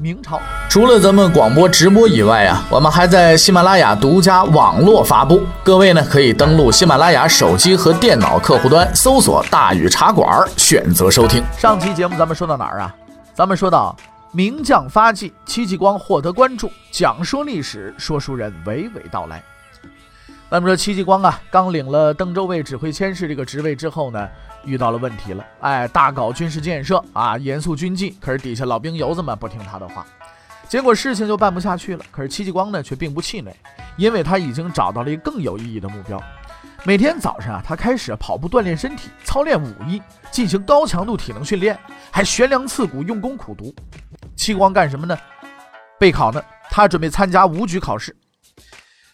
明朝除了咱们广播直播以外啊，我们还在喜马拉雅独家网络发布。各位呢可以登录喜马拉雅手机和电脑客户端，搜索“大禹茶馆”，选择收听。上期节目咱们说到哪儿啊？咱们说到名将发迹，戚继光获得关注，讲说历史，说书人娓娓道来。咱们说戚继光啊，刚领了登州卫指挥佥事这个职位之后呢。遇到了问题了，哎，大搞军事建设啊，严肃军纪，可是底下老兵油子们不听他的话，结果事情就办不下去了。可是戚继光呢，却并不气馁，因为他已经找到了一个更有意义的目标。每天早上啊，他开始跑步锻炼身体，操练武艺，进行高强度体能训练，还悬梁刺股，用功苦读。戚光干什么呢？备考呢？他准备参加武举考试。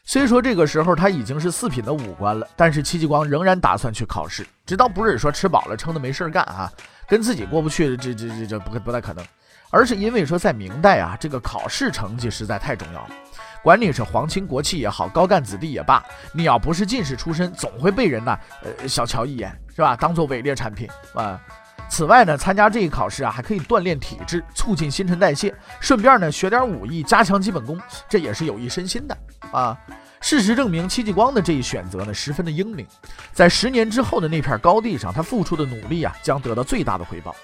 虽说这个时候他已经是四品的武官了，但是戚继光仍然打算去考试。这倒不是说吃饱了撑的没事干啊，跟自己过不去，这这这这不不太可能，而是因为说在明代啊，这个考试成绩实在太重要了。管你是皇亲国戚也好，高干子弟也罢，你要不是进士出身，总会被人呢呃小瞧一眼，是吧？当做伪劣产品啊。此外呢，参加这一考试啊，还可以锻炼体质，促进新陈代谢，顺便呢学点武艺，加强基本功，这也是有益身心的啊。事实证明，戚继光的这一选择呢，十分的英明。在十年之后的那片高地上，他付出的努力啊，将得到最大的回报。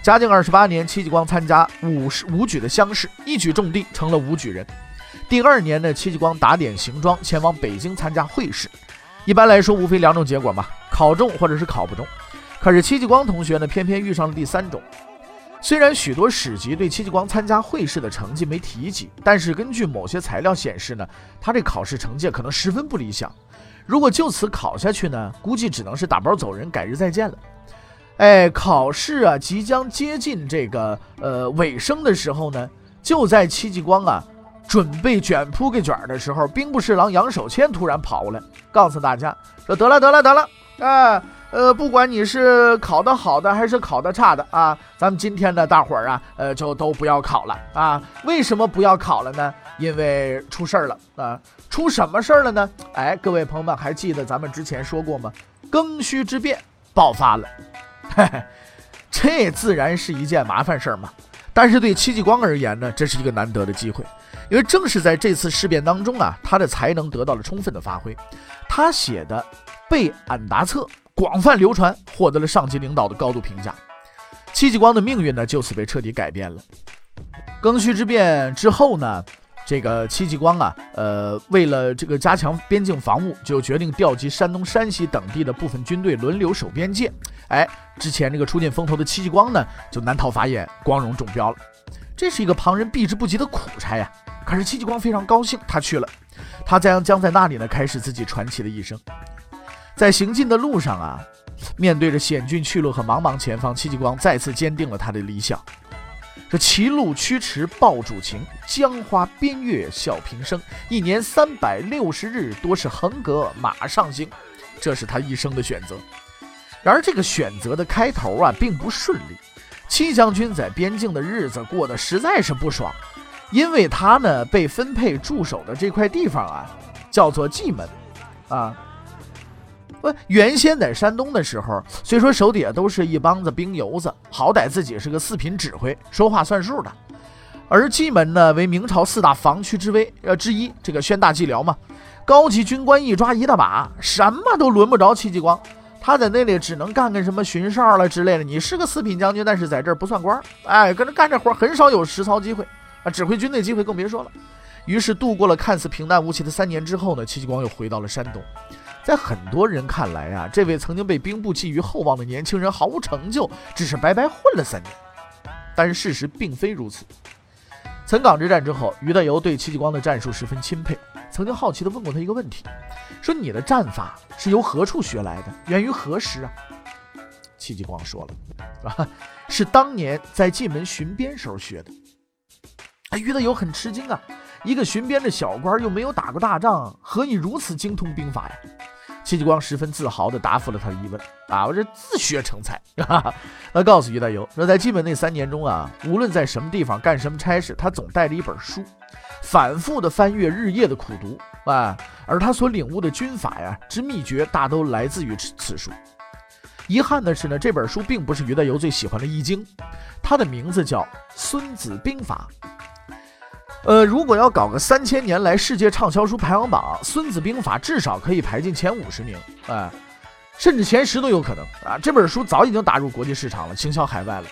嘉靖二十八年，戚继光参加武士武举的乡试，一举中第，成了武举人。第二年呢，戚继光打点行装，前往北京参加会试。一般来说，无非两种结果嘛，考中或者是考不中。可是戚继光同学呢，偏偏遇上了第三种。虽然许多史籍对戚继光参加会试的成绩没提及，但是根据某些材料显示呢，他这考试成绩可能十分不理想。如果就此考下去呢，估计只能是打包走人，改日再见了。哎，考试啊，即将接近这个呃尾声的时候呢，就在戚继光啊准备卷铺盖卷的时候，兵部侍郎杨守谦突然跑过来，告诉大家说：“得了，得了，得了，啊。”，呃不管你是考得好的还是考得差的啊，咱们今天的大伙儿啊，呃，就都不要考了啊。为什么不要考了呢？因为出事儿了啊！出什么事儿了呢？哎，各位朋友们还记得咱们之前说过吗？庚戌之变爆发了，嘿嘿，这自然是一件麻烦事儿嘛。但是对戚继光而言呢，这是一个难得的机会，因为正是在这次事变当中啊，他的才能得到了充分的发挥。他写的《备俺答册》。广泛流传，获得了上级领导的高度评价。戚继光的命运呢，就此被彻底改变了。庚戌之变之后呢，这个戚继光啊，呃，为了这个加强边境防务，就决定调集山东、山西等地的部分军队轮流守边界。哎，之前这个出尽风头的戚继光呢，就难逃法眼，光荣中标了。这是一个旁人避之不及的苦差呀。可是戚继光非常高兴，他去了，他将将在那里呢，开始自己传奇的一生。在行进的路上啊，面对着险峻去路和茫茫前方，戚继光再次坚定了他的理想。这歧路曲池报主情，江花边月笑平生。一年三百六十日，多是横戈马上行。这是他一生的选择。然而，这个选择的开头啊，并不顺利。戚将军在边境的日子过得实在是不爽，因为他呢被分配驻守的这块地方啊，叫做蓟门啊。不，原先在山东的时候，虽说手底下都是一帮子兵油子，好歹自己是个四品指挥，说话算数的。而蓟门呢，为明朝四大防区之威呃之一，这个宣大蓟辽嘛，高级军官一抓一大把，什么都轮不着戚继光。他在那里只能干个什么巡哨了之类的。你是个四品将军，但是在这儿不算官儿，哎，跟着干这活儿很少有实操机会啊，指挥军队机会更别说了。于是度过了看似平淡无奇的三年之后呢，戚继光又回到了山东。在很多人看来啊，这位曾经被兵部寄予厚望的年轻人毫无成就，只是白白混了三年。但是事实并非如此。岑港之战之后，于大猷对戚继光的战术十分钦佩，曾经好奇地问过他一个问题：说你的战法是由何处学来的？源于何时啊？戚继光说了，啊，是当年在蓟门巡边时候学的。哎，于德友很吃惊啊。一个巡边的小官又没有打过大仗，何以如此精通兵法呀？戚继光十分自豪地答复了他的疑问：“啊，我这自学成才。”他告诉于大猷说，在基本那三年中啊，无论在什么地方干什么差事，他总带着一本书，反复的翻阅，日夜的苦读啊。而他所领悟的军法呀之秘诀，大都来自于此此书。遗憾的是呢，这本书并不是于大猷最喜欢的《易经》，它的名字叫《孙子兵法》。呃，如果要搞个三千年来世界畅销书排行榜，《孙子兵法》至少可以排进前五十名，哎，甚至前十都有可能啊！这本书早已经打入国际市场了，行销海外了。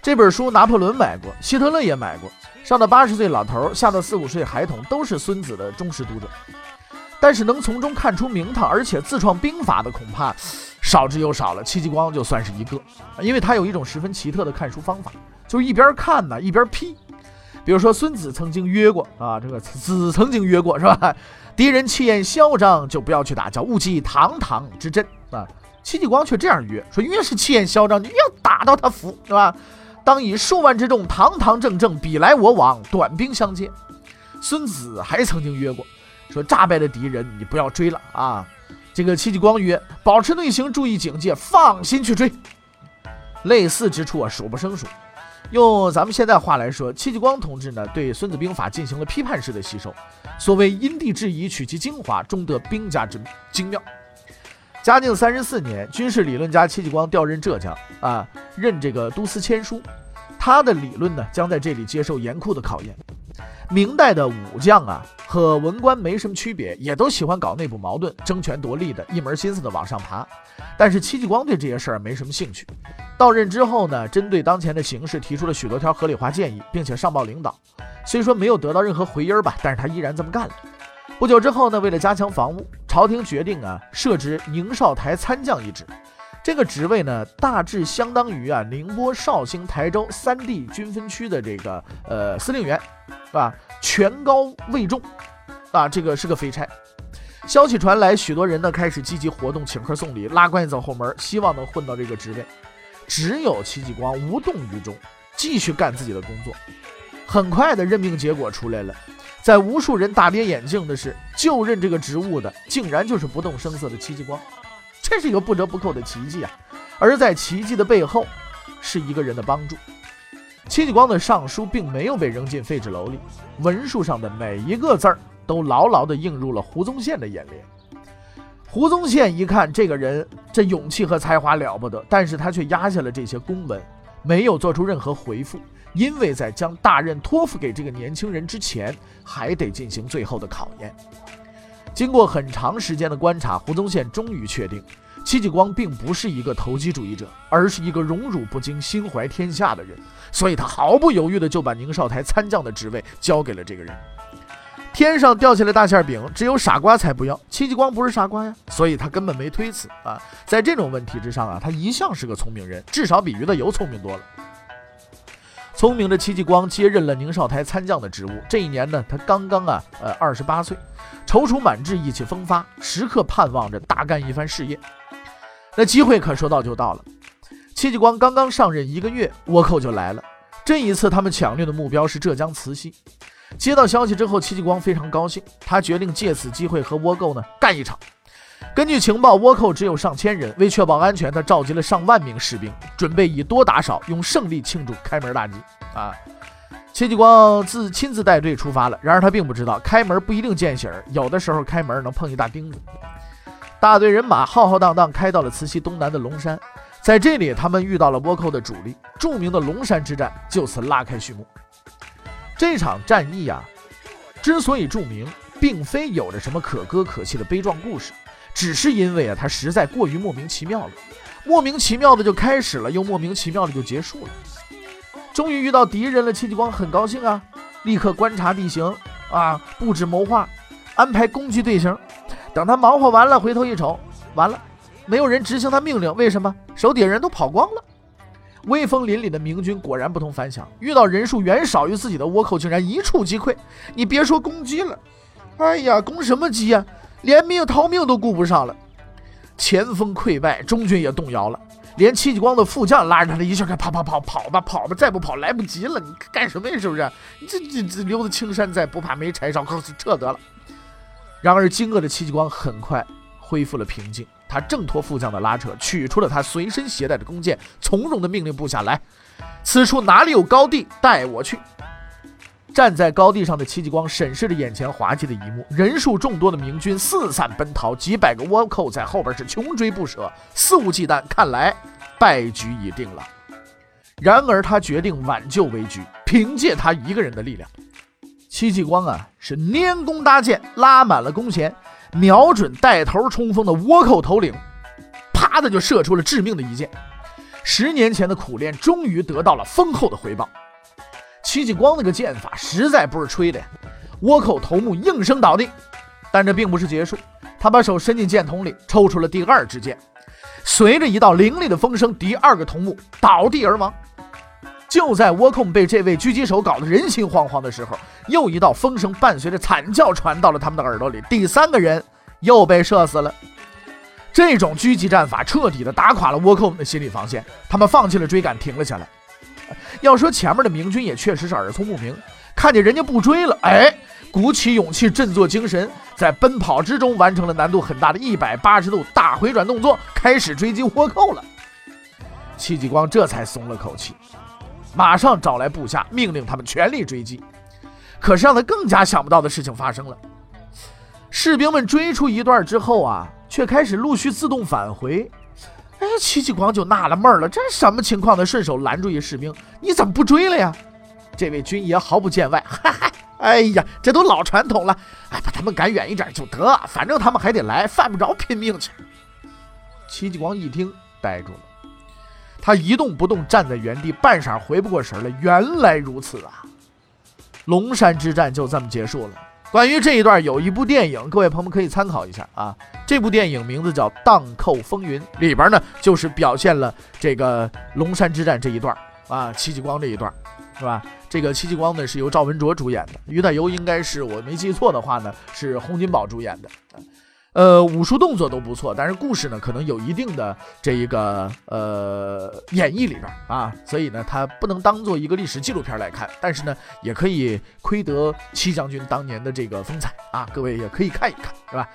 这本书拿破仑买过，希特勒也买过，上到八十岁老头，下到四五岁孩童，都是孙子的忠实读者。但是能从中看出名堂，而且自创兵法的，恐怕少之又少了。戚继光就算是一个，因为他有一种十分奇特的看书方法，就是一边看呢，一边批。比如说，孙子曾经约过啊，这个子曾经约过是吧？敌人气焰嚣张，就不要去打，叫勿击堂堂之阵啊。戚继光却这样约，说越是气焰嚣张，你越要打到他服，是吧？当以数万之众，堂堂正正，比来我往，短兵相接。孙子还曾经约过，说诈败的敌人，你不要追了啊。这个戚继光约，保持队形，注意警戒，放心去追。类似之处啊，数不胜数。用咱们现在话来说，戚继光同志呢，对《孙子兵法》进行了批判式的吸收。所谓因地制宜，取其精华，终得兵家之精妙。嘉靖三十四年，军事理论家戚继光调任浙江啊，任这个都司签书。他的理论呢，将在这里接受严酷的考验。明代的武将啊，和文官没什么区别，也都喜欢搞内部矛盾、争权夺利的，一门心思的往上爬。但是戚继光对这些事儿没什么兴趣。到任之后呢，针对当前的形势提出了许多条合理化建议，并且上报领导。虽说没有得到任何回音儿吧，但是他依然这么干了。不久之后呢，为了加强防务，朝廷决定啊，设置宁绍台参将一职。这个职位呢，大致相当于啊，宁波、绍兴、台州三地军分区的这个呃司令员。是吧？权高位重，啊，这个是个肥差。消息传来，许多人呢开始积极活动，请客送礼，拉关系走后门，希望能混到这个职位。只有戚继光无动于衷，继续干自己的工作。很快的任命结果出来了，在无数人大跌眼镜的是，就任这个职务的竟然就是不动声色的戚继光，这是一个不折不扣的奇迹啊！而在奇迹的背后，是一个人的帮助。戚继光的上书并没有被扔进废纸篓里，文书上的每一个字儿都牢牢地映入了胡宗宪的眼帘。胡宗宪一看这个人，这勇气和才华了不得，但是他却压下了这些公文，没有做出任何回复，因为在将大任托付给这个年轻人之前，还得进行最后的考验。经过很长时间的观察，胡宗宪终于确定，戚继光并不是一个投机主义者，而是一个荣辱不惊、心怀天下的人。所以他毫不犹豫地就把宁绍台参将的职位交给了这个人。天上掉下来大馅饼，只有傻瓜才不要。戚继光不是傻瓜呀，所以他根本没推辞啊。在这种问题之上啊，他一向是个聪明人，至少比于大猷聪明多了。聪明的戚继光接任了宁绍台参将的职务。这一年呢，他刚刚啊，呃，二十八岁，踌躇满志，意气风发，时刻盼望着大干一番事业。那机会可说到就到了。戚继光刚刚上任一个月，倭寇就来了。这一次，他们抢掠的目标是浙江慈溪。接到消息之后，戚继光非常高兴，他决定借此机会和倭寇呢干一场。根据情报，倭寇只有上千人，为确保安全，他召集了上万名士兵，准备以多打少，用胜利庆祝开门大吉。啊，戚继光自亲自带队出发了。然而他并不知道，开门不一定见喜儿，有的时候开门能碰一大钉子。大队人马浩浩荡荡开到了慈溪东南的龙山。在这里，他们遇到了倭寇的主力，著名的龙山之战就此拉开序幕。这场战役啊，之所以著名，并非有着什么可歌可泣的悲壮故事，只是因为啊，它实在过于莫名其妙了。莫名其妙的就开始了，又莫名其妙的就结束了。终于遇到敌人了，戚继光很高兴啊，立刻观察地形啊，布置谋划，安排攻击队形。等他忙活完了，回头一瞅，完了。没有人执行他命令，为什么？手底下人都跑光了。威风凛凛的明军果然不同凡响，遇到人数远少于自己的倭寇，竟然一触即溃。你别说攻击了，哎呀，攻什么击呀？连命逃命都顾不上了。前锋溃败，中军也动摇了。连戚继光的副将拉着他的一下，跑跑跑跑吧跑吧，再不跑来不及了，你干什么呀？是不是？你这这这留得青山在，不怕没柴烧，撤得了。然而惊愕的戚继光很快恢复了平静，他挣脱副将的拉扯，取出了他随身携带的弓箭，从容地命令部下来：“此处哪里有高地，带我去。”站在高地上的戚继光审视着眼前滑稽的一幕：人数众多的明军四散奔逃，几百个倭寇在后边是穷追不舍，肆无忌惮。看来败局已定了。然而他决定挽救危局，凭借他一个人的力量。戚继光啊，是拈弓搭箭，拉满了弓弦，瞄准带头冲锋的倭寇头领，啪的就射出了致命的一箭。十年前的苦练，终于得到了丰厚的回报。戚继光那个剑法实在不是吹的呀！倭寇头目应声倒地，但这并不是结束。他把手伸进剑筒里，抽出了第二支箭。随着一道凌厉的风声，第二个头目倒地而亡。就在倭寇被这位狙击手搞得人心惶惶的时候，又一道风声伴随着惨叫传到了他们的耳朵里，第三个人又被射死了。这种狙击战法彻底的打垮了倭寇们的心理防线，他们放弃了追赶，停了下来。要说前面的明军也确实是耳聪目明，看见人家不追了，哎，鼓起勇气，振作精神，在奔跑之中完成了难度很大的一百八十度大回转动作，开始追击倭寇了。戚继光这才松了口气，马上找来部下，命令他们全力追击。可是让他更加想不到的事情发生了，士兵们追出一段之后啊，却开始陆续自动返回。哎，戚继光就纳了闷了，这什么情况呢？顺手拦住一士兵：“你怎么不追了呀？”这位军爷毫不见外：“ 哈哈，哎呀，这都老传统了，哎，把他们赶远一点就得，反正他们还得来，犯不着拼命去。”戚继光一听，呆住了，他一动不动站在原地，半晌回不过神来。原来如此啊！龙山之战就这么结束了。关于这一段，有一部电影，各位朋友们可以参考一下啊。这部电影名字叫《荡寇风云》，里边呢就是表现了这个龙山之战这一段啊，戚继光这一段，是吧？这个戚继光呢是由赵文卓主演的，于大猷应该是我没记错的话呢是洪金宝主演的。呃，武术动作都不错，但是故事呢，可能有一定的这一个呃演绎里边啊，所以呢，它不能当做一个历史纪录片来看，但是呢，也可以窥得戚将军当年的这个风采啊，各位也可以看一看，是吧？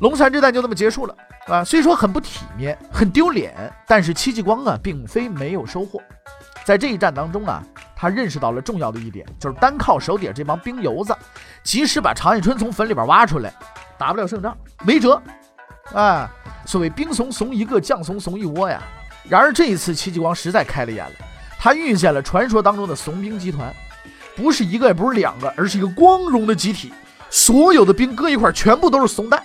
龙山之战就这么结束了，啊，虽说很不体面，很丢脸，但是戚继光啊，并非没有收获，在这一战当中啊，他认识到了重要的一点，就是单靠手底下这帮兵油子，即使把常遇春从坟里边挖出来。打不了胜仗，没辙，啊，所谓兵怂怂一个，将怂怂一窝呀。然而这一次，戚继光实在开了眼了，他遇见了传说当中的怂兵集团，不是一个，也不是两个，而是一个光荣的集体，所有的兵搁一块，全部都是怂蛋。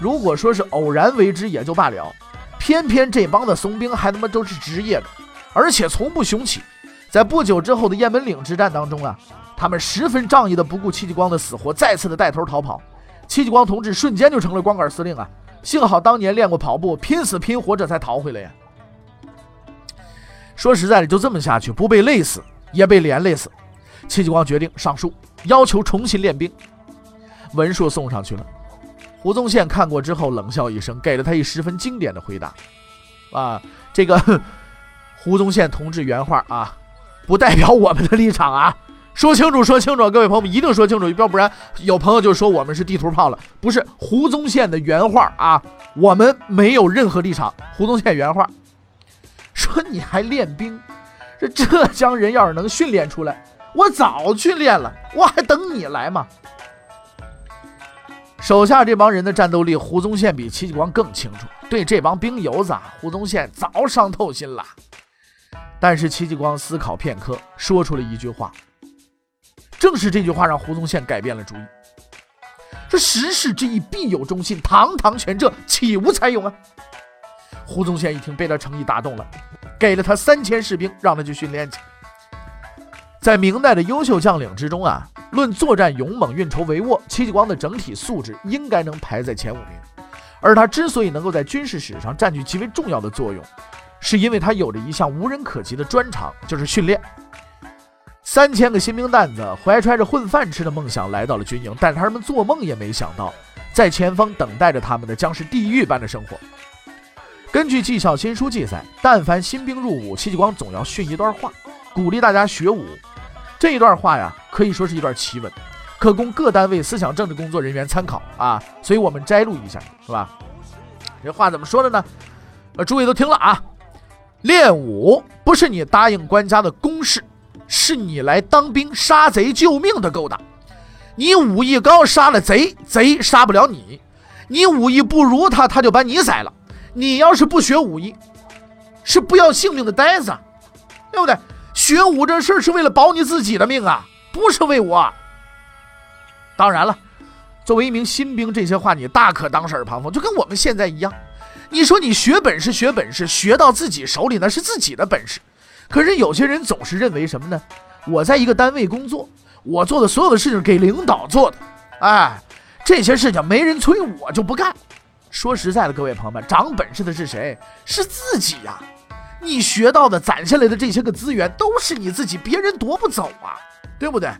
如果说是偶然为之也就罢了，偏偏这帮的怂兵还他妈都是职业的，而且从不雄起。在不久之后的雁门岭之战当中啊，他们十分仗义的不顾戚继光的死活，再次的带头逃跑。戚继光同志瞬间就成了光杆司令啊！幸好当年练过跑步，拼死拼活这才逃回来呀。说实在的，就这么下去，不被累死也被连累死。戚继光决定上书，要求重新练兵。文书送上去了，胡宗宪看过之后冷笑一声，给了他一十分经典的回答。啊，这个 胡宗宪同志原话啊，不代表我们的立场啊。说清楚，说清楚，各位朋友们一定说清楚，要不然有朋友就说我们是地图炮了。不是胡宗宪的原话啊，我们没有任何立场。胡宗宪原话说：“你还练兵？这浙江人要是能训练出来，我早训练了，我还等你来吗？”手下这帮人的战斗力，胡宗宪比戚继光更清楚。对这帮兵油子，胡宗宪早伤透心了。但是戚继光思考片刻，说出了一句话。正是这句话让胡宗宪改变了主意，说时事之意必有忠信，堂堂权这岂无才勇啊？胡宗宪一听被他诚意打动了，给了他三千士兵，让他去训练去。在明代的优秀将领之中啊，论作战勇猛、运筹帷幄，戚继光的整体素质应该能排在前五名。而他之所以能够在军事史上占据极为重要的作用，是因为他有着一项无人可及的专长，就是训练。三千个新兵蛋子怀揣着混饭吃的梦想来到了军营，但他们做梦也没想到，在前方等待着他们的将是地狱般的生活。根据纪晓新书记载，但凡新兵入伍，戚继光总要训一段话，鼓励大家学武。这一段话呀，可以说是一段奇文，可供各单位思想政治工作人员参考啊。所以我们摘录一下，是吧？这话怎么说的呢？呃，诸位都听了啊。练武不是你答应官家的公事，是你来当兵杀贼救命的勾当。你武艺高，杀了贼，贼杀不了你；你武艺不如他，他就把你宰了。你要是不学武艺，是不要性命的呆子，对不对？学武这事儿是为了保你自己的命啊，不是为我。当然了，作为一名新兵，这些话你大可当耳旁风，就跟我们现在一样。你说你学本事学本事，学到自己手里那是自己的本事。可是有些人总是认为什么呢？我在一个单位工作，我做的所有的事情给领导做的，哎，这些事情没人催我就不干。说实在的，各位朋友们，长本事的是谁？是自己呀！你学到的、攒下来的这些个资源都是你自己，别人夺不走啊，对不对？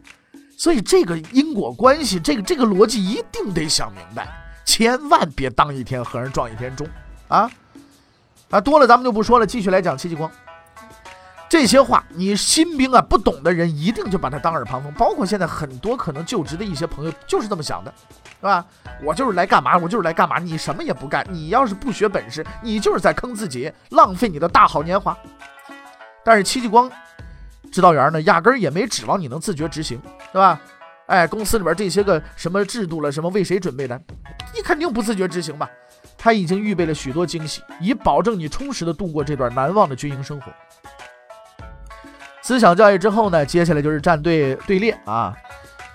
所以这个因果关系，这个这个逻辑一定得想明白，千万别当一天和尚撞一天钟啊！啊，多了咱们就不说了，继续来讲戚继光。这些话，你新兵啊不懂的人一定就把他当耳旁风，包括现在很多可能就职的一些朋友就是这么想的。是吧？我就是来干嘛？我就是来干嘛？你什么也不干，你要是不学本事，你就是在坑自己，浪费你的大好年华。但是戚继光指导员呢，压根儿也没指望你能自觉执行，对吧？哎，公司里边这些个什么制度了，什么为谁准备的，你肯定不自觉执行吧？他已经预备了许多惊喜，以保证你充实的度过这段难忘的军营生活。思想教育之后呢，接下来就是站队队列啊。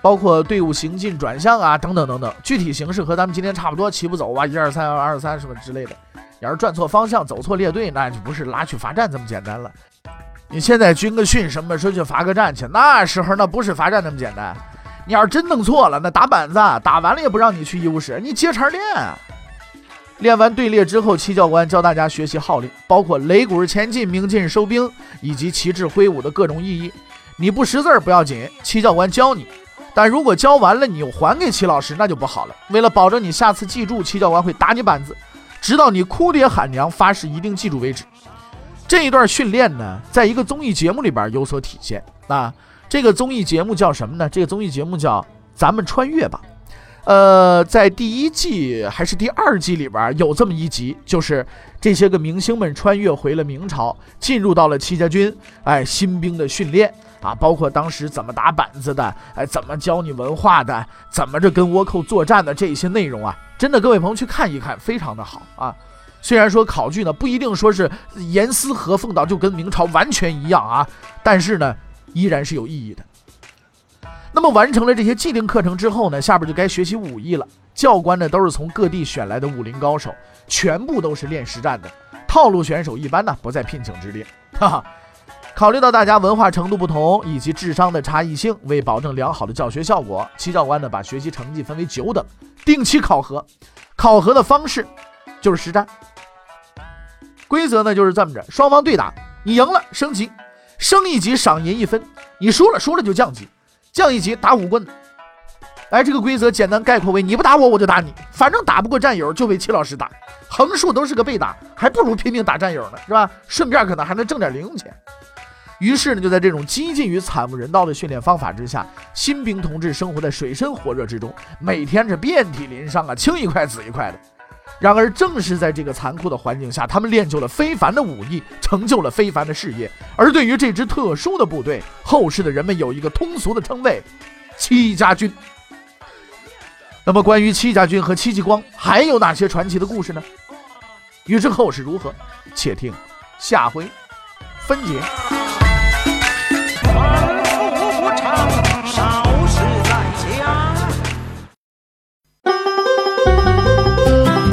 包括队伍行进、转向啊，等等等等，具体形式和咱们今天差不多，齐步走啊，一二三，二二三什么之类的。要是转错方向、走错列队，那就不是拉去罚站这么简单了。你现在军个训什么说去罚个站去？那时候那不是罚站那么简单。你要是真弄错了，那打板子，打完了也不让你去医务室，你接茬练。练完队列之后，戚教官教大家学习号令，包括擂鼓前进、鸣金收兵以及旗帜挥舞的各种意义。你不识字儿不要紧，戚教官教你。但如果教完了你又还给齐老师，那就不好了。为了保证你下次记住，齐教官会打你板子，直到你哭爹喊娘发誓一定记住为止。这一段训练呢，在一个综艺节目里边有所体现啊。这个综艺节目叫什么呢？这个综艺节目叫《咱们穿越吧》。呃，在第一季还是第二季里边有这么一集，就是这些个明星们穿越回了明朝，进入到了戚家军，哎，新兵的训练。啊，包括当时怎么打板子的，哎，怎么教你文化的，怎么着跟倭寇作战的这些内容啊，真的，各位朋友去看一看，非常的好啊。虽然说考据呢不一定说是严丝合缝到就跟明朝完全一样啊，但是呢依然是有意义的。那么完成了这些既定课程之后呢，下边就该学习武艺了。教官呢都是从各地选来的武林高手，全部都是练实战的，套路选手一般呢不在聘请之列，哈 哈。考虑到大家文化程度不同以及智商的差异性，为保证良好的教学效果，戚教官呢把学习成绩分为九等，定期考核。考核的方式就是实战。规则呢就是这么着：双方对打，你赢了升级，升一级赏银一分；你输了输了就降级，降一级打五棍。哎，这个规则简单概括为：你不打我，我就打你，反正打不过战友就被戚老师打，横竖都是个被打，还不如拼命打战友呢，是吧？顺便可能还能挣点零用钱。于是呢，就在这种激进与惨无人道的训练方法之下，新兵同志生活在水深火热之中，每天是遍体鳞伤啊，青一块紫一块的。然而，正是在这个残酷的环境下，他们练就了非凡的武艺，成就了非凡的事业。而对于这支特殊的部队，后世的人们有一个通俗的称谓——戚家军。那么，关于戚家军和戚继光还有哪些传奇的故事呢？欲知后事如何，且听下回分解。